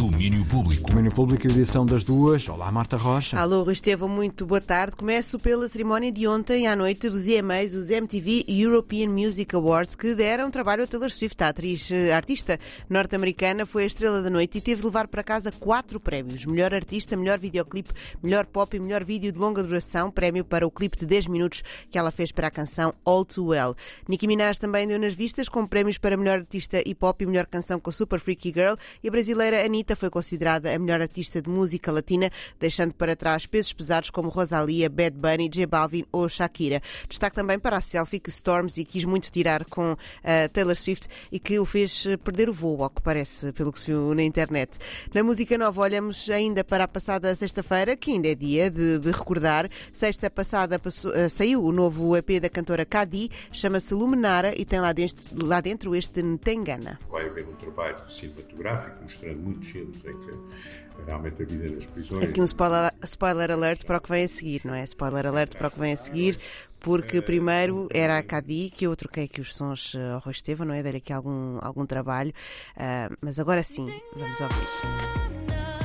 Domínio Público. Domínio Público, edição das duas. Olá, Marta Rocha. Alô, Rui Estevão, muito boa tarde. Começo pela cerimónia de ontem à noite dos EMAs, os MTV European Music Awards, que deram trabalho a Taylor Swift. A atriz, a artista norte-americana foi a estrela da noite e teve de levar para casa quatro prémios. Melhor artista, melhor videoclipe, melhor pop e melhor vídeo de longa duração. Prémio para o clipe de 10 minutos que ela fez para a canção All Too Well. Nicki Minaj também deu nas vistas com prémios para melhor artista e pop e melhor canção com Super Freaky Girl. E a brasileira Anitta foi considerada a melhor artista de música latina, deixando para trás pesos pesados como Rosalia, Bad Bunny, J Balvin ou Shakira. Destaque também para a selfie que Storms quis muito tirar com uh, Taylor Swift e que o fez perder o voo, ao que parece, pelo que se viu na internet. Na música nova, olhamos ainda para a passada sexta-feira, que ainda é dia de, de recordar. Sexta passada passou, uh, saiu o novo EP da cantora Cadi, chama-se Luminara e tem lá dentro, lá dentro este Ntengana. Vai haver um trabalho cinematográfico mostrando muitos filmes em que realmente a vida nas prisões. Aqui um spoiler, spoiler alert para o que vem a seguir, não é? Spoiler alert para o que vem a seguir, porque primeiro era a Cadi, que eu troquei aqui os sons ao Rui Estevam, não é? Dei aqui algum, algum trabalho, uh, mas agora sim, vamos ouvir.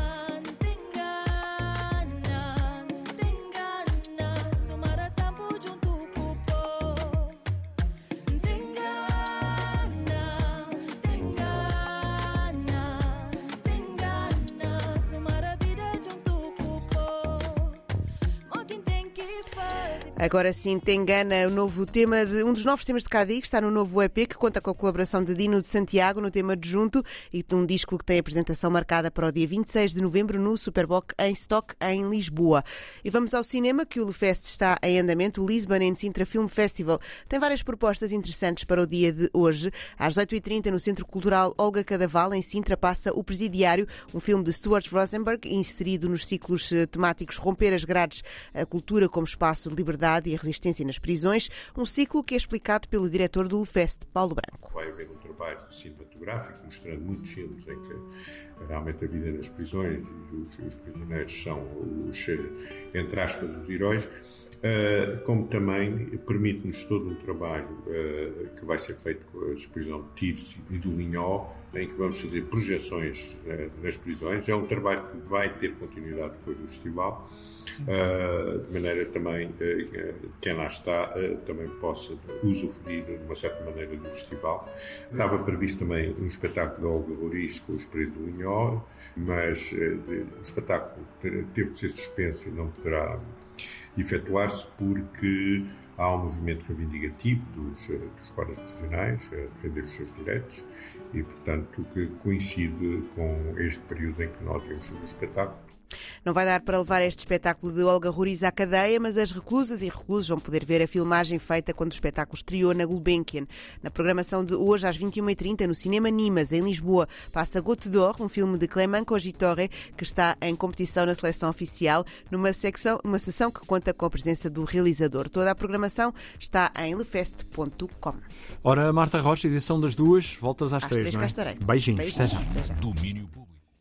Agora sim, te engana o novo tema de um dos novos temas de Cadi, que está no novo EP, que conta com a colaboração de Dino de Santiago no tema de Junto e de um disco que tem apresentação marcada para o dia 26 de novembro no Superboc em Stock, em Lisboa. E vamos ao cinema, que o Lufest está em andamento. O Lisbon and Sintra Film Festival tem várias propostas interessantes para o dia de hoje. Às 8h30, no Centro Cultural Olga Cadaval, em Sintra, passa O Presidiário, um filme de Stuart Rosenberg, inserido nos ciclos temáticos Romper as Grades, a cultura como espaço de liberdade e a resistência nas prisões, um ciclo que é explicado pelo diretor do Lufest, Paulo Branco. Vai haver um trabalho cinematográfico mostrando muitos filmes em que realmente a vida nas prisões, os, os prisioneiros são os, entre aspas, os heróis. Uh, como também permite-nos todo um trabalho uh, que vai ser feito com a prisão de Tires e do Linhó, em que vamos fazer projeções uh, nas prisões. É um trabalho que vai ter continuidade depois do festival, de maneira também que quem lá está também possa usufruir de uma certa maneira do festival. Estava previsto também um espetáculo de Olga Roriz com os presos do Linhó, mas o espetáculo teve que ser suspenso e não poderá efetuar-se porque há um movimento reivindicativo dos, dos guardas profissionais a defender os seus direitos e, portanto, que coincide com este período em que nós vemos o espetáculo. Não vai dar para levar este espetáculo de Olga Ruriz à cadeia, mas as reclusas e reclusos vão poder ver a filmagem feita quando o espetáculo estreou na Gulbenkian. Na programação de hoje, às 21h30, no Cinema Nimas, em Lisboa, passa Gote d'Or, um filme de Clément Cogitore, que está em competição na seleção oficial, numa secção, uma sessão que conta com a presença do realizador. Toda a programação está em lefest.com. Ora, Marta Rocha, edição das duas, voltas às, às três, três não é? Beijinhos, Beijinhos. até já. Até já. Domínio Público.